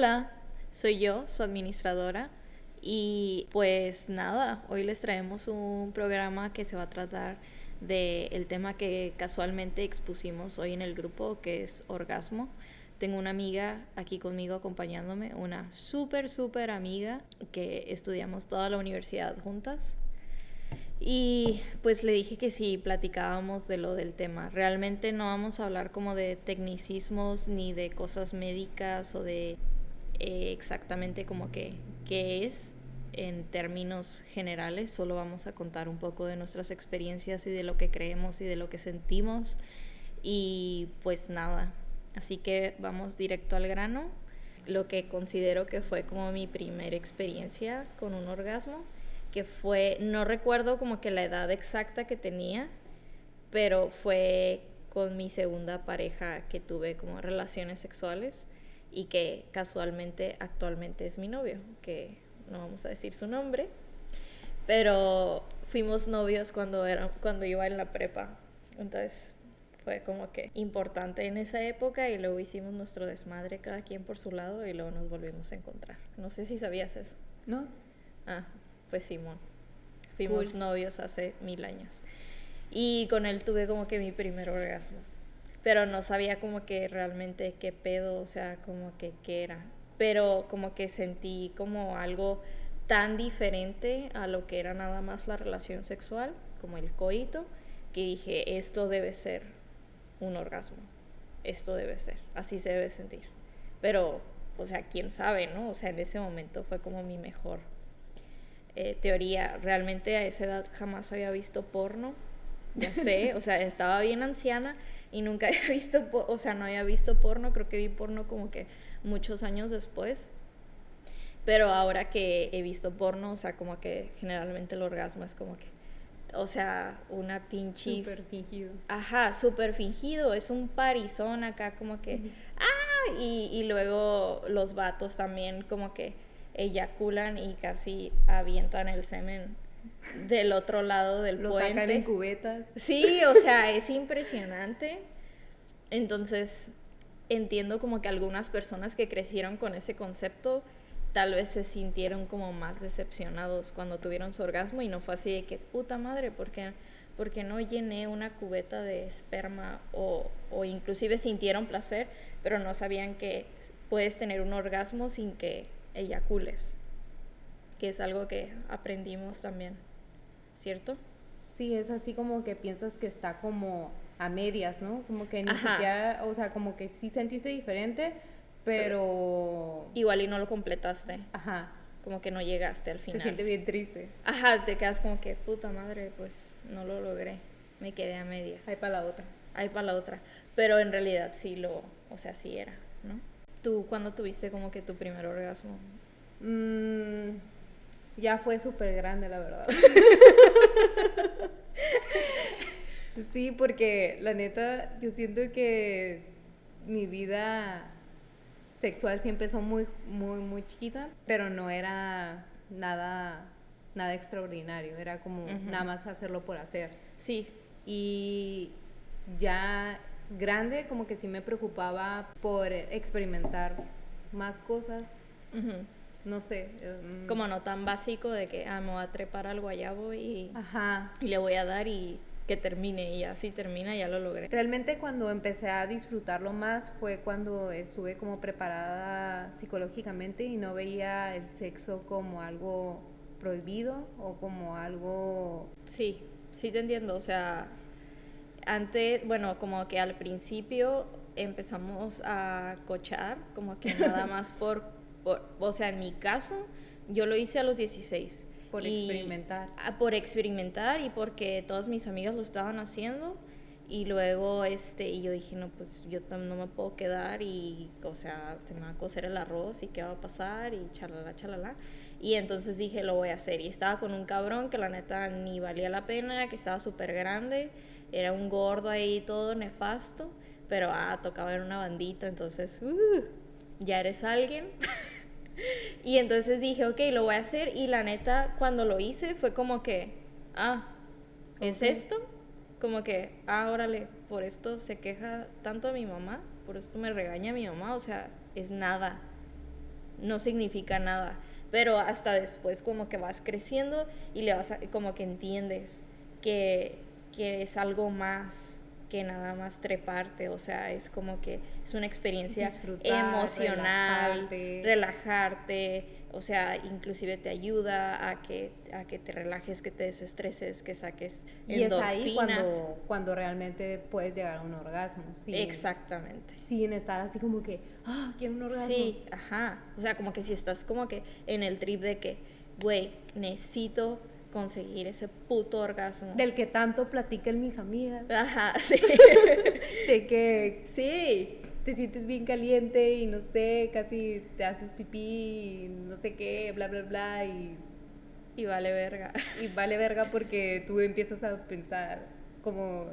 Hola, soy yo, su administradora. Y pues nada, hoy les traemos un programa que se va a tratar del tema que casualmente expusimos hoy en el grupo, que es orgasmo. Tengo una amiga aquí conmigo acompañándome, una súper, súper amiga que estudiamos toda la universidad juntas. Y pues le dije que sí, platicábamos de lo del tema. Realmente no vamos a hablar como de tecnicismos ni de cosas médicas o de eh, exactamente como que qué es en términos generales. Solo vamos a contar un poco de nuestras experiencias y de lo que creemos y de lo que sentimos. Y pues nada, así que vamos directo al grano. Lo que considero que fue como mi primera experiencia con un orgasmo que fue, no recuerdo como que la edad exacta que tenía, pero fue con mi segunda pareja que tuve como relaciones sexuales y que casualmente actualmente es mi novio, que no vamos a decir su nombre, pero fuimos novios cuando, era, cuando iba en la prepa, entonces fue como que importante en esa época y luego hicimos nuestro desmadre cada quien por su lado y luego nos volvimos a encontrar. No sé si sabías eso. ¿No? Ah, pues Simón. Fuimos novios hace mil años. Y con él tuve como que mi primer orgasmo. Pero no sabía como que realmente qué pedo, o sea, como que qué era. Pero como que sentí como algo tan diferente a lo que era nada más la relación sexual, como el coito, que dije, esto debe ser un orgasmo. Esto debe ser, así se debe sentir. Pero, o sea, quién sabe, ¿no? O sea, en ese momento fue como mi mejor eh, teoría. Realmente a esa edad jamás había visto porno, ya sé, o sea, estaba bien anciana y nunca había visto, o sea, no había visto porno, creo que vi porno como que muchos años después. Pero ahora que he visto porno, o sea, como que generalmente el orgasmo es como que, o sea, una pinche... Súper fingido. Ajá, súper fingido, es un parizón acá como que, ah, y, y luego los vatos también como que eyaculan y casi avientan el semen del otro lado del Lo puente. sacan en cubetas. Sí, o sea, es impresionante. Entonces, entiendo como que algunas personas que crecieron con ese concepto tal vez se sintieron como más decepcionados cuando tuvieron su orgasmo y no fue así de que puta madre, porque porque no llené una cubeta de esperma o, o inclusive sintieron placer, pero no sabían que puedes tener un orgasmo sin que eyacules, que es algo que aprendimos también, ¿cierto? Sí, es así como que piensas que está como a medias, ¿no? Como que ni Ajá. siquiera, o sea, como que sí sentiste diferente, pero... Igual y no lo completaste, Ajá, como que no llegaste al se final. siente bien triste. Ajá, te quedas como que, puta madre, pues no lo logré, me quedé a medias. Ahí para la otra. Ahí para la otra. Pero en realidad sí lo, o sea, sí era, ¿no? ¿Tú cuándo tuviste como que tu primer orgasmo? Mm, ya fue súper grande, la verdad. sí, porque la neta, yo siento que mi vida sexual sí empezó muy, muy, muy chiquita, pero no era nada, nada extraordinario, era como nada más hacerlo por hacer. Sí, Y ya grande, como que sí me preocupaba por experimentar más cosas. No sé. mm, como no tan básico de que, ah, me voy a trepar al guayabo y, Ajá. y le voy a dar y que termine y así termina, ya lo logré. Realmente cuando empecé a disfrutarlo más fue cuando estuve como preparada psicológicamente y no veía el sexo como algo prohibido o como algo... Sí, sí te entiendo. O sea, antes, bueno, como que al principio empezamos a cochar, como que nada más por, por, o sea, en mi caso, yo lo hice a los 16. Por Y- experimentar. por experimentar y porque todas mis amigas lo estaban haciendo. Y luego, este, y yo dije, no, pues yo no me puedo quedar y, o sea, se me va a cocer el arroz y qué va a pasar y chalala, chalala. Y entonces dije, lo voy a hacer. Y estaba con un cabrón que la neta ni valía la pena, que estaba súper grande, era un gordo ahí todo nefasto, pero ah, tocaba en una bandita, entonces, uh, ya eres alguien. y entonces dije, ok, lo voy a hacer. Y la neta, cuando lo hice, fue como que, ah, ¿es esto? Como que, ah, órale, por esto se queja tanto a mi mamá, por esto me regaña mi mamá, o sea, es nada. no significa nada. Pero hasta después como que vas creciendo y le vas a, como que entiendes que, que es algo más que nada más treparte, o sea, es como que es una experiencia Disfrutar, emocional, relajarte. relajarte, o sea, inclusive te ayuda a que, a que te relajes, que te desestreses, que saques Y es ahí endorfinas. cuando, cuando realmente puedes llegar a un orgasmo. Sin, Exactamente. Sin estar así como que, ah, quiero un orgasmo. Sí, ajá. O sea, como que si estás como que en el trip de que, güey, necesito conseguir ese puto orgasmo. Del que tanto platican mis amigas. Ajá, sí. De que sí. te sientes bien caliente y no sé, casi te haces pipí y no sé qué, bla, bla, bla. Y, Y vale verga. y vale verga porque tú empiezas a pensar como,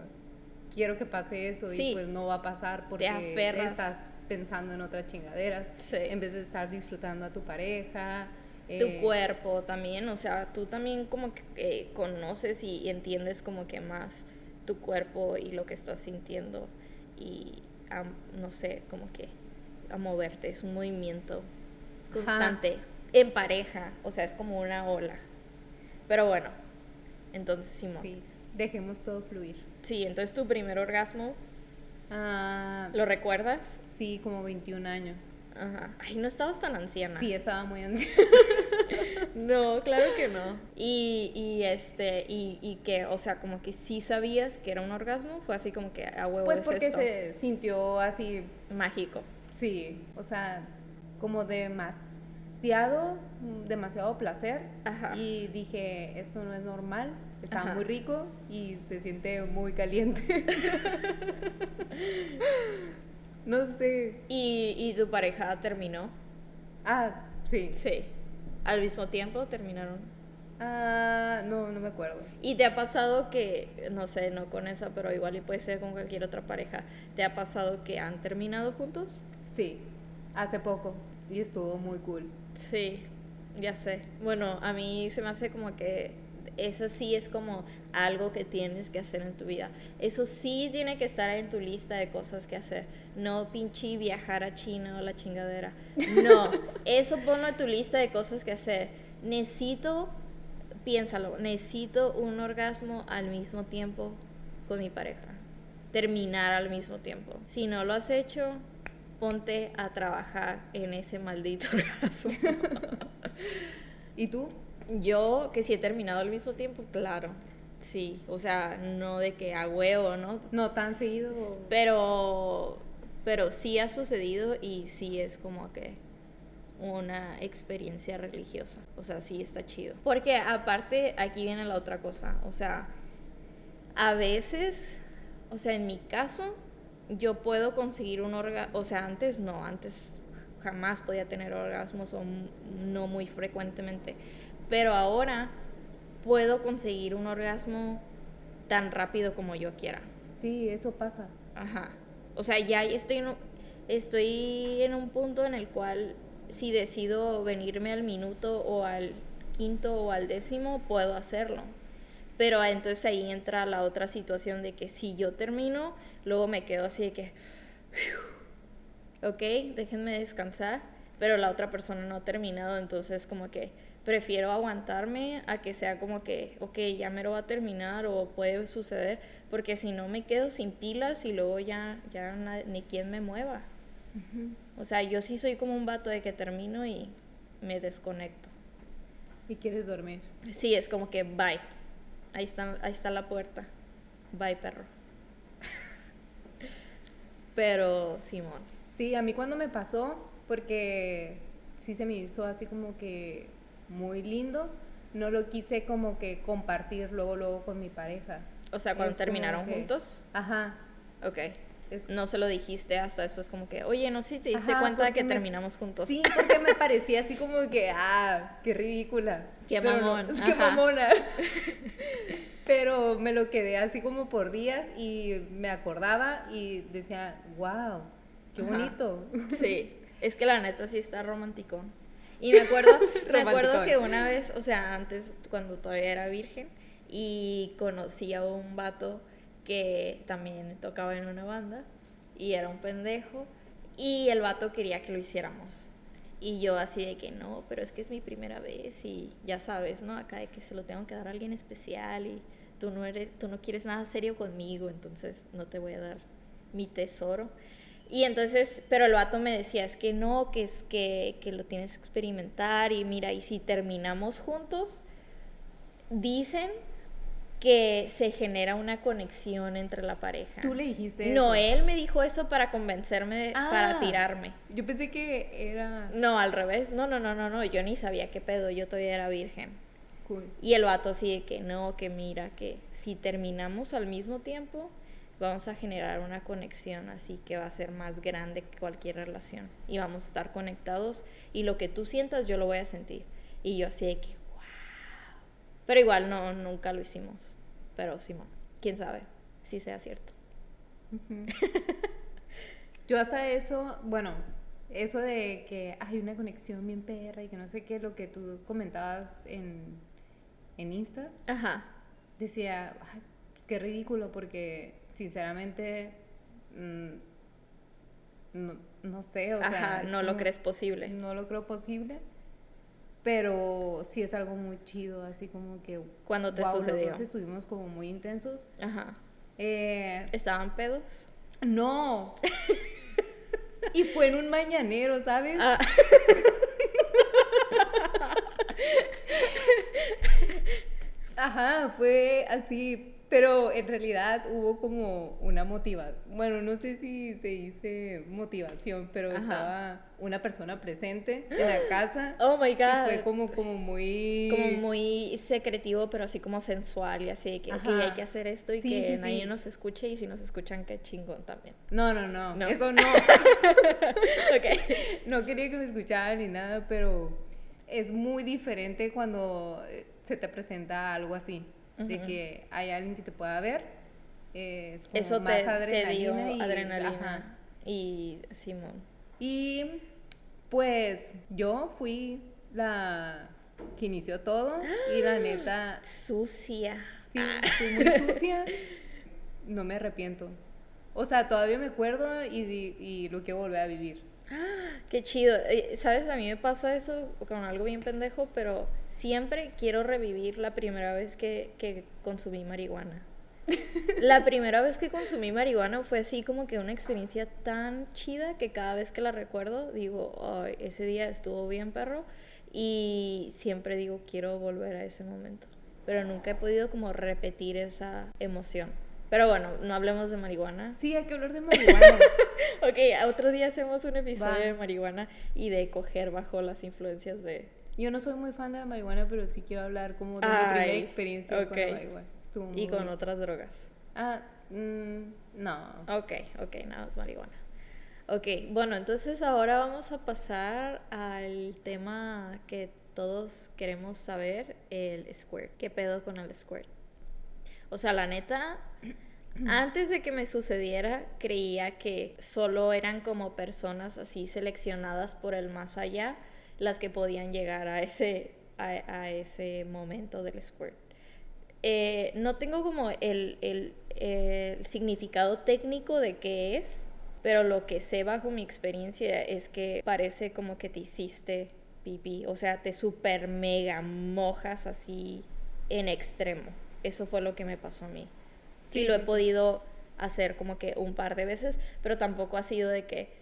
quiero que pase eso Sí. y pues no va a pasar porque aferras. estás pensando en otras chingaderas. Sí. En vez de estar disfrutando a tu pareja. Tu eh, cuerpo también, o sea, tú también como que eh, conoces y, y entiendes como que más tu cuerpo y lo que estás sintiendo y a, no sé, como que a moverte, es un movimiento Ajá. constante en pareja, o sea, es como una ola. Pero bueno, entonces Simón. Sí. Sí, dejemos todo fluir. entonces tu primer orgasmo, Ah, ¿lo recuerdas? sí, como 21 años. Ajá. Ay, no estabas tan anciana. Sí, estaba muy ansiosa. No, claro que no. Y, y este, y, y que, o sea, como que sí sabías que era un orgasmo, fue así como que a huevo Pues es porque esto. se sintió así, mágico. sí, o sea, como demasiado, demasiado placer. Ajá. Y dije, esto no es normal, estaba Ajá. muy rico y se siente muy caliente. no sé. Y, y tu pareja terminó. Ah, sí. Sí. Al mismo tiempo terminaron. Ah, no, no me acuerdo. ¿Y te ha pasado que, no sé, no con esa, pero igual y puede ser con cualquier otra pareja, ¿te ha pasado que han terminado juntos? Sí, hace poco y estuvo muy cool. Sí, ya sé. Bueno, a mí se me hace como que eso sí es como algo que tienes que hacer en tu vida. Eso sí tiene que estar en tu lista de cosas que hacer. No pinche viajar a China o la chingadera. No, eso ponlo en tu lista de cosas que hacer. Necesito, piénsalo, necesito un orgasmo al mismo tiempo con mi pareja. Terminar al mismo tiempo. Si no lo has hecho, ponte a trabajar en ese maldito orgasmo. ¿Y tú? Yo, que sí he terminado al mismo tiempo, claro. Sí, o sea, no de que a huevo, ¿no? ¿No tan seguido? Pero, pero sí ha sucedido y sí es como que una experiencia religiosa. O sea, sí está chido. Porque aparte, aquí viene la otra cosa. O sea, a veces, o sea, en mi caso, yo puedo conseguir un orgasmo. O sea, antes no, antes jamás podía tener orgasmos o no muy frecuentemente. Pero ahora puedo conseguir un orgasmo tan rápido como yo quiera. Sí, eso pasa. Ajá. O sea, ya estoy en, un, estoy en un punto en el cual si decido venirme al minuto o al quinto o al décimo, puedo hacerlo. Pero entonces ahí entra la otra situación de que si yo termino, luego me quedo así de que, ok, déjenme descansar, pero la otra persona no ha terminado, entonces como que prefiero aguantarme a que sea como que, ok, ya me lo va a terminar o puede suceder, porque si no me quedo sin pilas y luego ya, ya na- ni quien me mueva. O sea, yo sí soy como un vato de que termino y me desconecto. Y quieres dormir. Sí, es como que bye. Ahí está, ahí está la puerta. Bye, perro. Pero, Simón. Sí, a mí cuando me pasó, porque sí se me hizo así como que muy lindo, no lo quise como que compartir luego, luego con mi pareja. O sea, cuando Es terminaron que- juntos. Ajá. Ok. es- No se lo dijiste hasta después como que, oye, no sé si te diste Ajá, cuenta de que me- terminamos juntos. Sí, porque me parecía así como que, ah, qué ridícula. Qué Pero no, mamón, es que ajá. mamona. Pero me lo quedé así como por días y me acordaba y decía, wow, qué Ajá. bonito. Sí, es que la neta sí está romántico. Y me acuerdo, me acuerdo que una vez, o sea, antes, cuando todavía era virgen, y conocí a un vato que también tocaba en una banda, y era un pendejo, y el vato quería que lo hiciéramos. Y yo así de que no, pero es que es mi primera vez y ya sabes, ¿no? Acá de que se lo tengo que dar a alguien especial y tú no eres, tú no quieres nada serio conmigo, entonces no te voy a dar mi tesoro. Y entonces, pero el vato me decía, es que no, que es que, que lo tienes que experimentar y mira, y si terminamos juntos, dicen que se genera una conexión entre la pareja. ¿Tú le dijiste No, eso? él me dijo eso para convencerme, para Ah. tirarme. Yo pensé que era No, al revés. No, no, no, no, no. Yo ni sabía qué pedo. Yo todavía era virgen. cool. Y el vato así de que no, que mira, que si terminamos al mismo tiempo, vamos a generar una conexión así que va a ser más grande que cualquier relación. Y vamos a estar conectados y lo que tú sientas yo lo voy a sentir. Y yo así de que, wow. Pero igual no, nunca lo hicimos. Pero Simón, quién sabe si sea cierto. Ujú. Yo hasta eso, bueno, eso de que hay una conexión bien perra y que no sé qué, lo que tú comentabas en, en Insta, Ajá. decía, "Ay, pues qué ridículo, porque sinceramente, mm, no, no sé, o sea, Ajá, es no lo como- crees posible. No lo creo posible, pero sí es algo muy chido, así como que... ¿Cuándo te sucedió? estuvimos como muy intensos. Ajá. Eh, ¿Estaban pedos? no. y fue en un mañanero, ¿sabes? Ah. Ajá, fue así, pero en realidad hubo como una motivación. Bueno, no sé si se dice motivación, pero Ajá. estaba una persona presente en la casa. Oh my y god. fue como, como muy... como muy secretivo, pero así como sensual y así de que, hay que hacer esto y Sí, que sí, nadie sí. nos escuche y si nos escuchan, qué chingón también. No, no, no, ¿No? eso no. ok. no quería que me escucharan ni nada, pero es muy diferente cuando eh, se te presenta algo así, de que hay alguien que te pueda ver. eh, Es como Eso más te, te dio adrenalina y- adrenalina. Y Simón. Y pues yo fui la que inició todo y la neta, Sucia. sí, fui muy sucia. No me arrepiento. O sea, todavía me acuerdo y lo quiero volver a vivir. Qué chido. Eh, ¿Sabes? A mí me pasa eso con algo bien pendejo, pero siempre quiero revivir la primera vez que, que consumí marihuana. La primera vez que consumí marihuana fue así como que una experiencia tan chida que cada vez que la recuerdo digo, "Ay, ese día estuvo bien perro y siempre digo, quiero volver a ese momento. Pero nunca he podido como repetir esa emoción. Pero bueno, no hablemos de marihuana. Sí, hay que hablar de marihuana. Ok, otro día hacemos un episodio Va. de marihuana y de coger bajo las influencias de... Yo no soy muy fan de la marihuana, pero sí quiero hablar como de mi primera experiencia con la marihuana. Estuvo y con otras drogas. Ah, mm, no. Ok, ok, nada más marihuana. Ok, bueno, entonces ahora vamos a pasar al tema que todos queremos saber, el squirt. ¿Qué pedo con el squirt? O sea, la neta, antes de que me sucediera, creía que solo eran como personas así seleccionadas por el más allá las que podían llegar a ese, a, a ese momento del squirt. Eh, no tengo como el, el- el significado técnico de qué es, pero lo que sé bajo mi experiencia es que parece como que te hiciste pipí, o sea, te super mega mojas así en extremo. Eso fue lo que me pasó a mí. Sí, lo sí, he sí. podido hacer como que un par de veces, pero tampoco ha sido de que,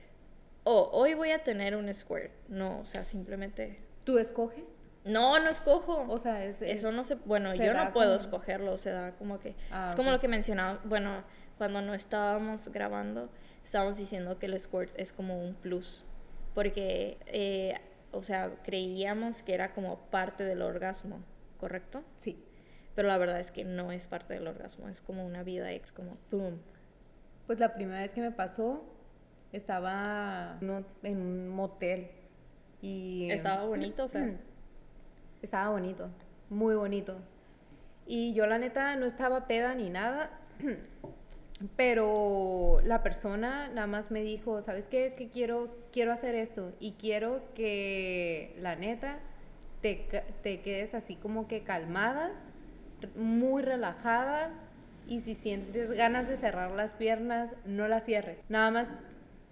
oh, hoy voy a tener un squirt. No, o sea, simplemente... ¿Tú escoges? No, no escojo. O sea, es... Eso es- no se, bueno, se yo no puedo como- escogerlo, se da como que Ah, es como lo que mencionaba, bueno, cuando no estábamos grabando, estábamos diciendo que el squirt es como un plus, porque, eh, o sea, creíamos que era como parte del orgasmo, ¿correcto? Sí. Pero la verdad es que no es parte del orgasmo, es como una vida ex, como boom. Pues la primera vez que me pasó, estaba no- en un motel. Y... ¿Estaba bonito o feo? Estaba bonito, muy bonito. Y yo la neta no estaba peda ni nada, pero la persona nada más me dijo, ¿sabes qué? Es que quiero, quiero hacer esto y quiero que la neta te, te quedes así como que calmada, muy relajada y si sientes ganas de cerrar las piernas, no las cierres. Nada más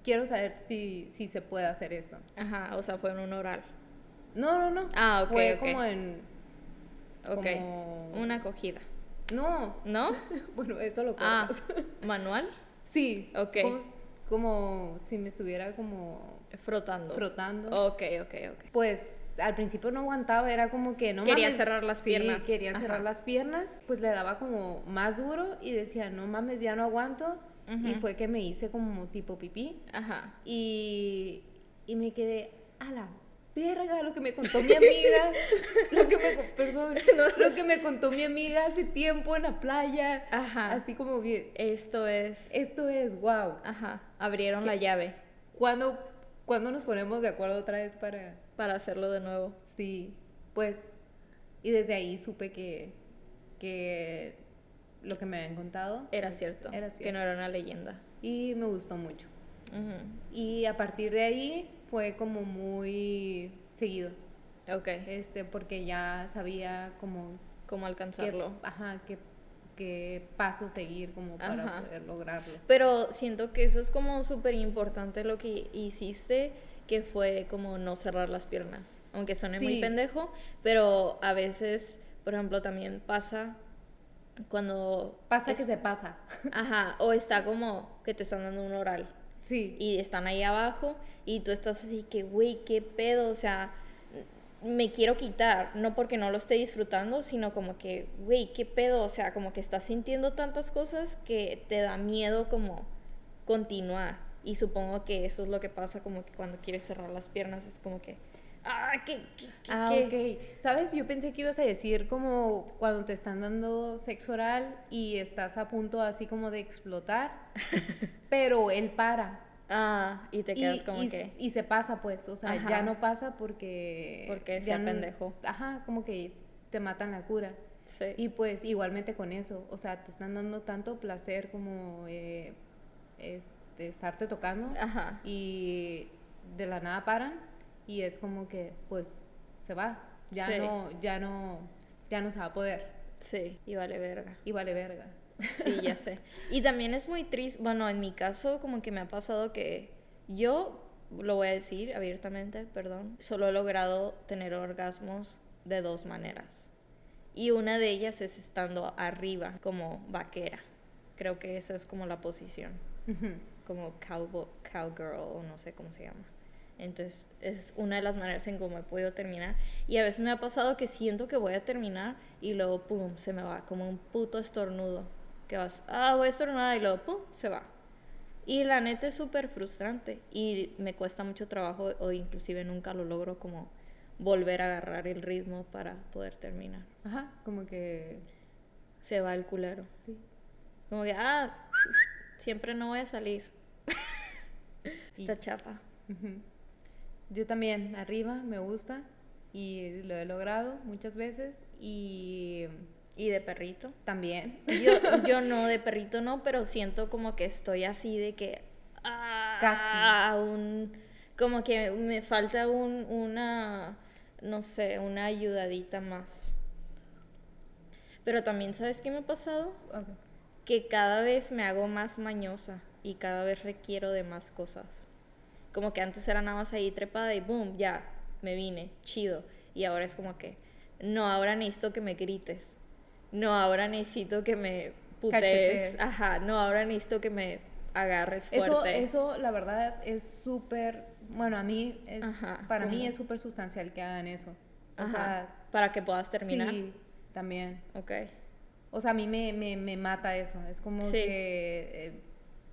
quiero saber si, si se puede hacer esto. Ajá, o sea, fue en un oral. No, no, no. Ah, ok, Fue como en... Ok. Como- Una acogida. No. ¿No? Bueno, eso lo Ah, manual. Sí. Ok. Como, como si me estuviera como Frotando. frotando. Ok, ok, ok. Pues al principio no aguantaba, era como que no Quería mames, cerrar las sí, piernas. quería Ajá. cerrar las piernas, pues le daba como más duro y decía, no mames, ya no aguanto. Y fue que me hice como tipo pipí Ajá. y, y me quedé a la verga lo que me contó mi amiga, lo que me, perdón, lo que me contó mi amiga hace tiempo en la playa, Ajá. así como bien, Esto es. esto es wow. Ajá. Abrieron la llave ¿Cuándo, ¿Cuándo nos ponemos de acuerdo otra vez para...? para hacerlo de nuevo. Sí, pues, y desde ahí supe que, que lo que me habían contado Era pues, cierto. Era Que cierto. no era una leyenda. Y me gustó mucho. Ujú. Y a partir de ahí fue como muy seguido, Ok. este, porque ya sabía como ¿Cómo qué, alcanzarlo? ajá, qué, qué paso seguir como para Ajá. poder lograrlo. Pero siento que eso es como súper importante lo que hiciste, que fue como no cerrar las piernas. Aunque suene muy Sí. pendejo, pero a veces, por ejemplo, también pasa cuando... Pasa es- que se pasa. Ajá, o está como que te están dando un oral Sí. y están ahí abajo y tú estás así que, güey, qué pedo, o sea, me quiero quitar, no porque no lo esté disfrutando, sino como que, güey, qué pedo, o sea, como que estás sintiendo tantas cosas que te da miedo como continuar. Y supongo que eso es lo que pasa como que cuando quieres cerrar las piernas, es como que, ah, ¿qué? qué, qué, Ah, qué?". ok. ¿Sabes? Yo pensé que ibas a decir como cuando te están dando sexo oral y estás a punto así como de explotar, pero él para. Ah, y te quedas y, como y- que, y se pasa, pues. O sea, Ajá. ya no pasa porque. Porque no- pendejo. Ajá, como que te matan la cura. sí. Y pues igualmente con eso. O sea, te están dando tanto placer como eh, este, estarte tocando Ajá. y de la nada paran y es como que pues se va ya Sí. no ya no ya no se va a poder Sí, y vale verga. y vale verga Sí, ya sé. Y también es muy triste, bueno, en mi caso como que me ha pasado que yo, lo voy a decir abiertamente, perdón, solo he logrado tener orgasmos de dos maneras. Y una de ellas es estando arriba, como vaquera. Creo que esa es como la posición, como cowboy, cowgirl o no sé cómo se llama. Entonces es una de las maneras en cómo he podido terminar. Y a veces me ha pasado que siento que voy a terminar y luego, pum, se me va, como un puto estornudo. Que vas, ah, voy a estornudar y luego, pum, se va. Y la neta es súper frustrante y me cuesta mucho trabajo o inclusive nunca lo logro como volver a agarrar el ritmo para poder terminar. ajá como que Se va el culero. sí Como que, ah, siempre no voy a salir. Está chapa. Ujú. Yo también arriba me gusta y lo he logrado muchas veces y ¿Y de perrito? también Yo, yo no, de perrito no, pero siento como que estoy así de que. Ah, un, como que me falta un, una. No sé, una ayudadita más. Pero también, ¿sabes qué me ha pasado? Que cada vez me hago más mañosa y cada vez requiero de más cosas. Como que antes era nada más ahí trepada y boom, ya, me vine, chido. Y ahora es como que, no, ahora necesito que me grites. No, ahora necesito que me putees. Ajá, no, ahora necesito que me agarres fuerte. Eso, eso, la verdad, es súper, bueno, a mí, es, Ajá, para mí es súper sustancial que hagan eso. O Ajá, sea, para que puedas terminar. sí, también. Ok. O sea, a mí me, me, me mata eso. Es como Sí. que... eh,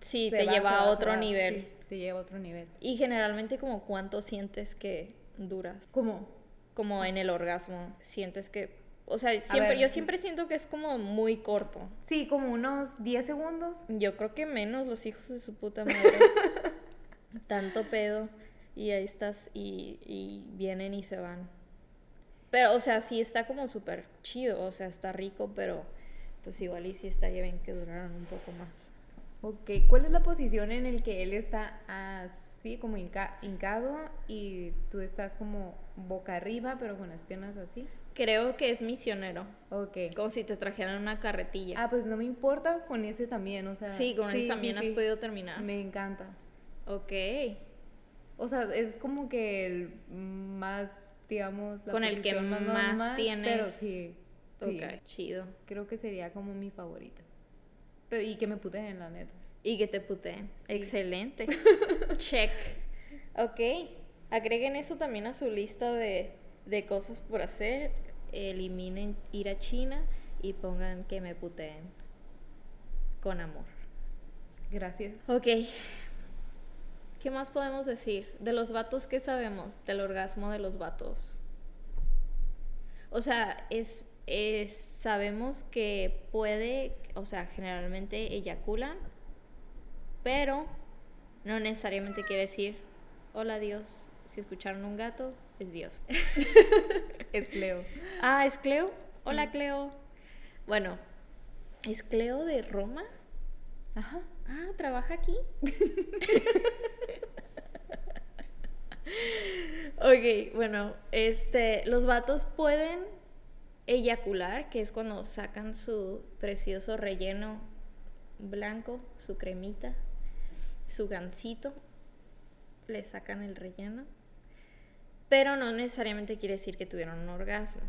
Sí, te va, lleva a otro nivel. Sí, te lleva a otro nivel. Y generalmente como cuánto sientes que duras. ¿Cómo? como en el orgasmo, sientes que, o sea, siempre, ver. yo siempre siento que es como muy corto. Sí, como unos 10 segundos. Yo creo que menos los hijos de su puta madre. Tanto pedo. Y ahí estás y, y vienen y se van. Pero, o sea, sí está como súper chido, o sea, está rico, pero pues igual y sí estaría bien que duraran un poco más. Ok, ¿cuál es la posición en el que él está así como hinca- hincado y tú estás como boca arriba pero con las piernas así? Creo que es misionero, Ok. como si te trajeran una carretilla. Ah, pues no me importa con ese también, o sea... sí, con sí, él también sí, has sí. podido terminar. Me encanta. Ok. O sea, es como que el más, digamos, la Con el que más normal, tienes- Pero sí, sí, Ok, chido. creo que sería como mi favorita. Pero, y que me puteen en la neta. Y que te puteen. Sí. Excelente. Check. Ok. Agreguen eso también a su lista de, de cosas por hacer. Eliminen ir a China y pongan que me puteen. Con amor. Gracias. Ok. ¿Qué más podemos decir? De los vatos, ¿qué sabemos? Del orgasmo de los vatos. O sea, es, es sabemos que puede, o sea, generalmente eyaculan, pero no necesariamente quiere decir, hola Dios, si escucharon un gato, es Dios. Es Cleo. ah, ¿es Cleo? Hola Cleo. Bueno, ¿es Cleo de Roma? Ajá. Ah, trabaja aquí. ok, bueno, este, los vatos pueden eyacular, que es cuando sacan su precioso relleno blanco, su cremita, su gansito, le sacan el relleno, pero no necesariamente quiere decir que tuvieron un orgasmo.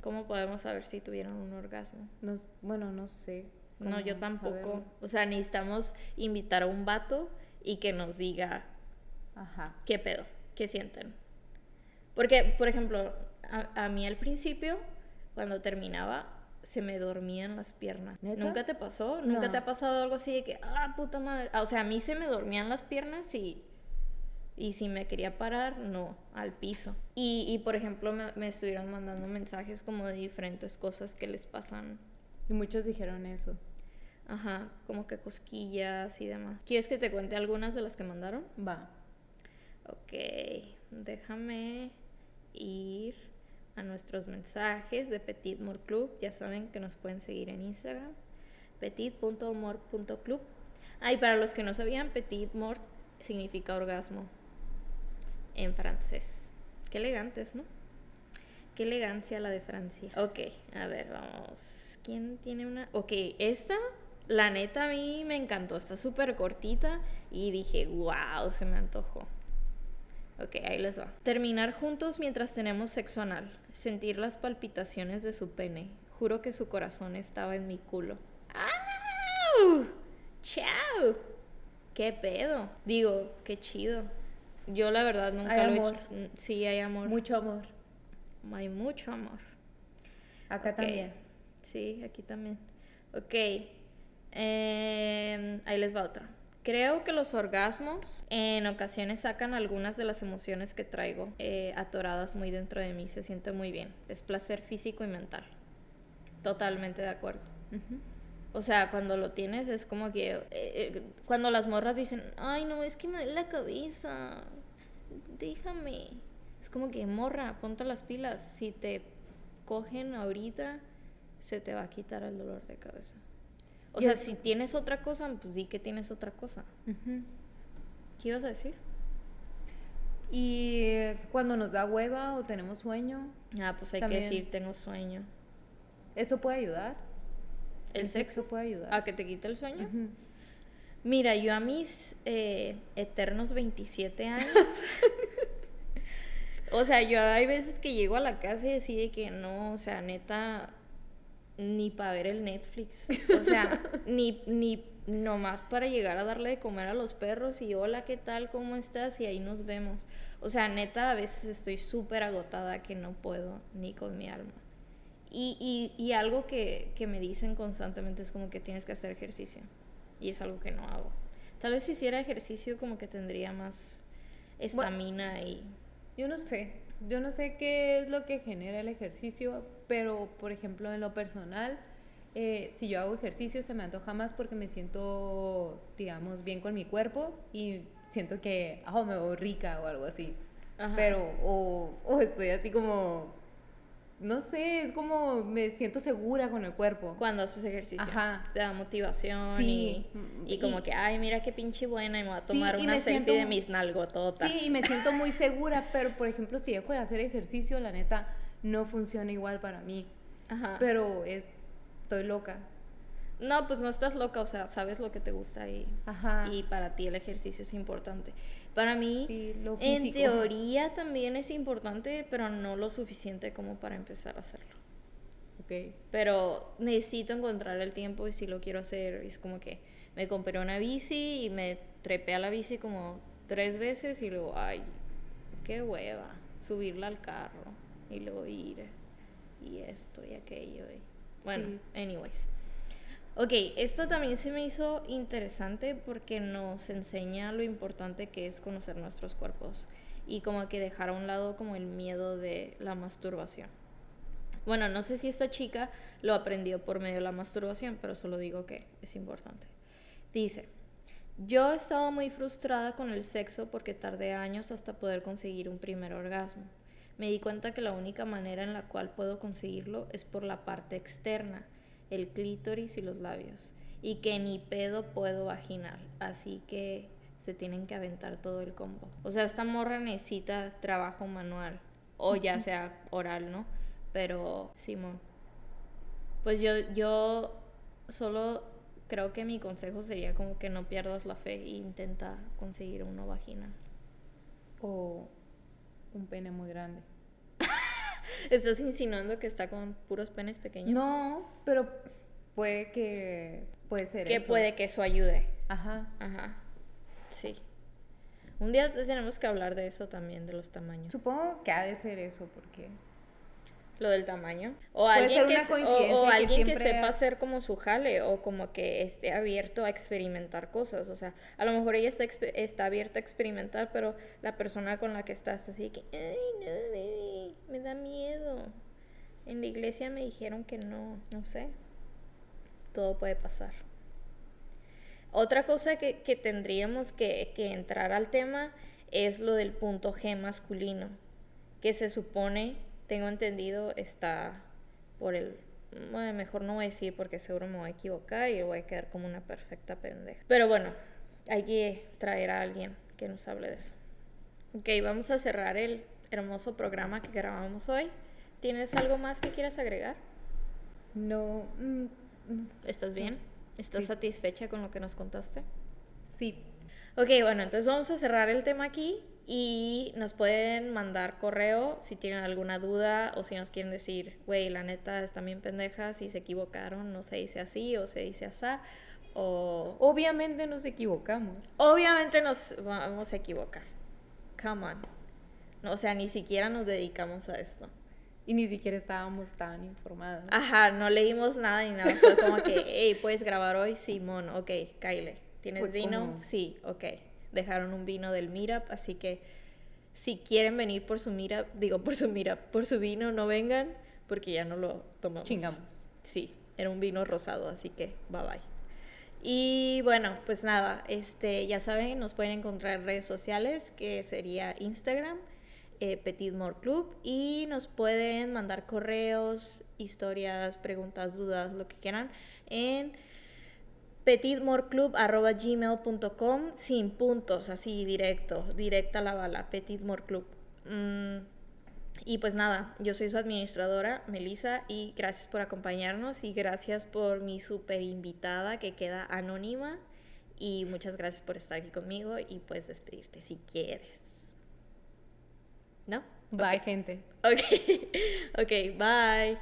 ¿Cómo podemos saber si tuvieron un orgasmo? No, bueno, no sé. No, yo tampoco. saberlo. O sea, necesitamos invitar a un vato y que nos diga Ajá. qué pedo, qué sienten. Porque, por ejemplo, a, a mí al principio, cuando terminaba, se me dormían las piernas. ¿Neta? ¿Nunca te pasó? ¿Nunca No. te ha pasado algo así de que, ah, puta madre? Ah, O sea, a mí se me dormían las piernas y, y si me quería parar, no, al piso. Y, y por ejemplo, me, me estuvieron mandando mensajes como de diferentes cosas que les pasan Y muchos dijeron eso. Ajá, como que cosquillas y demás. ¿Quieres que te cuente algunas de las que mandaron? Va. Ok, déjame ir a nuestros mensajes de Petit More Club. Ya saben que nos pueden seguir en Instagram, petit.humor.club. Ah, para los que no sabían, Petit Mort significa orgasmo en francés. Qué elegantes, ¿no? Qué elegancia la de Francia. Ok, a ver, vamos. ¿Quién tiene una? Ok, esta, la neta a mí me encantó. Está súper cortita y dije, wow, se me antojó. Ok, ahí les va. Terminar juntos mientras tenemos sexo anal. Sentir las palpitaciones de su pene. Juro que su corazón estaba en mi culo. ¡Au! ¡Chao! ¿Qué pedo? Digo, qué chido. Yo la verdad nunca Hay lo amor. he hecho. Mm, Sí, hay amor. Mucho amor. Hay mucho amor. Acá también. Sí, aquí también. Ok. Em, ahí les va otra. Creo que los orgasmos en ocasiones sacan algunas de las emociones que traigo eh, atoradas muy dentro de mí. Se siente muy bien. Es placer físico y mental. Totalmente de acuerdo. O sea, cuando lo tienes es como que... eh, eh, cuando las morras dicen, ay, no, es que me duele la cabeza. Déjame. Es como que, morra, ponte las pilas. Si te cogen ahorita, se te va a quitar el dolor de cabeza. O sea, si tienes otra cosa, pues di que tienes otra cosa. ¿Qué ibas a decir? Y cuando nos da hueva o tenemos sueño, Ah, pues hay También. que decir, tengo sueño. ¿eso puede ayudar? ¿El sexo? puede ayudar. ¿A que te quite el sueño? Mira, yo a mis eh, eternos 27 años, o sea, yo hay veces que llego a la casa y decide que no, o sea, neta, ni para ver el Netflix, o sea, ni, ni nomás para llegar a darle de comer a los perros y hola, ¿qué tal? ¿Cómo estás? Y ahí nos vemos. O sea, neta, a veces estoy súper agotada que no puedo ni con mi alma. Y, y, y algo que, que me dicen constantemente es como que tienes que hacer ejercicio. Y es algo que no hago. Tal vez si hiciera ejercicio como que tendría más estamina y... Yo no sé, yo no sé qué es lo que genera el ejercicio, pero por ejemplo en lo personal, eh, si yo hago ejercicio se me antoja más porque me siento, digamos, bien con mi cuerpo y siento que, ah, me veo rica o algo así. Ajá. Pero, o, o estoy así como, no sé, es como me siento segura con el cuerpo. Cuando haces ejercicio. Te da motivación Sí, y, y como y- que, ay, mira qué pinche buena y me voy a tomar una selfie siento- de mis nalgototas. Sí, y me siento muy segura, pero por ejemplo, si dejo de hacer ejercicio, la neta, no funciona igual para mí. Ajá. Pero es, estoy loca. No, pues no estás loca, o sea, sabes lo que te gusta y, Ajá. y para ti el ejercicio es importante. Para mí, Sí, lo en teoría también es importante, pero no lo suficiente como para empezar a hacerlo. Ok. Pero necesito encontrar el tiempo y si lo quiero hacer, es como que me compré una bici y me trepé a la bici como tres veces y luego, ay, qué hueva, subirla al carro y luego ir y esto y aquello. y- Bueno, Sí. anyways. Ok, esto también se me hizo interesante porque nos enseña lo importante que es conocer nuestros cuerpos y como que dejar a un lado como el miedo de la masturbación. Bueno, no sé si esta chica lo aprendió por medio de la masturbación, pero solo digo que es importante. Dice, yo estaba muy frustrada con el sexo porque tardé años hasta poder conseguir un primer orgasmo. Me di cuenta que la única manera en la cual puedo conseguirlo es por la parte externa, el clítoris y los labios, y que ni pedo puedo vaginal, así que se tienen que aventar todo el combo. O sea, esta morra necesita trabajo manual, o ya sea oral, ¿no? Pero, Simón, pues yo, yo solo creo que mi consejo sería como que no pierdas la fe e intenta conseguir uno vaginal. O un pene muy grande. ¿Estás insinuando que está con puros penes pequeños? No, pero puede que. Puede ser Que eso. puede que eso ayude. Ajá. Ajá. Sí. Un día tenemos que hablar de eso también, de los tamaños. Supongo que ha de ser eso, porque. Lo del tamaño. O Puede alguien, que, o- que alguien que siempre- sepa hacer como su jale o como que esté abierto a experimentar cosas. O sea, a lo mejor ella está, está abierta a experimentar, pero la persona con la que está está así que, ay, no, baby, me da miedo. En la iglesia me dijeron que no, no sé. Todo puede pasar. Otra cosa que, que tendríamos que, que entrar al tema es lo del punto G masculino, que se supone, tengo entendido, está por el... Bueno, mejor no voy a decir porque seguro me voy a equivocar y voy a quedar como una perfecta pendeja. Pero bueno, hay que traer a alguien que nos hable de eso. Ok, vamos a cerrar el hermoso programa que grabamos hoy. ¿Tienes algo más que quieras agregar? No. mm, mm, ¿Estás Sí. bien? ¿Estás Sí. satisfecha con lo que nos contaste? Sí. Ok, bueno, entonces vamos a cerrar el tema aquí y nos pueden mandar correo si tienen alguna duda o si nos quieren decir, güey, la neta están bien pendejas y se equivocaron, no se dice así o se dice así. O Obviamente nos equivocamos. obviamente nos vamos a equivocar. Come on. No, o sea, ni siquiera nos dedicamos a esto. Y ni siquiera estábamos tan informadas. Ajá, no leímos nada ni nada. Fue como que, hey, ¿puedes grabar hoy? Simón, ok, Kyle. ¿Tienes Fue vino? como- Sí, ok. Dejaron un vino del Meetup, así que si quieren venir por su Meetup, digo por su Meetup, por su vino, no vengan, porque ya no lo tomamos. Chingamos. Sí, era un vino rosado, así que bye bye. Y bueno, pues nada, este, ya saben, nos pueden encontrar en redes sociales, que sería Instagram, eh, Petit More Club, y nos pueden mandar correos, historias, preguntas, dudas, lo que quieran, en petitmoreclub.gmail.com sin puntos, así directo, directa la bala, Petit More Club. Mm, y pues nada, yo soy su administradora, Melissa, y gracias por acompañarnos y gracias por mi super invitada que queda anónima. Y muchas gracias por estar aquí conmigo y puedes despedirte si quieres. ¿No? Bye, gente. Ok, ok, bye.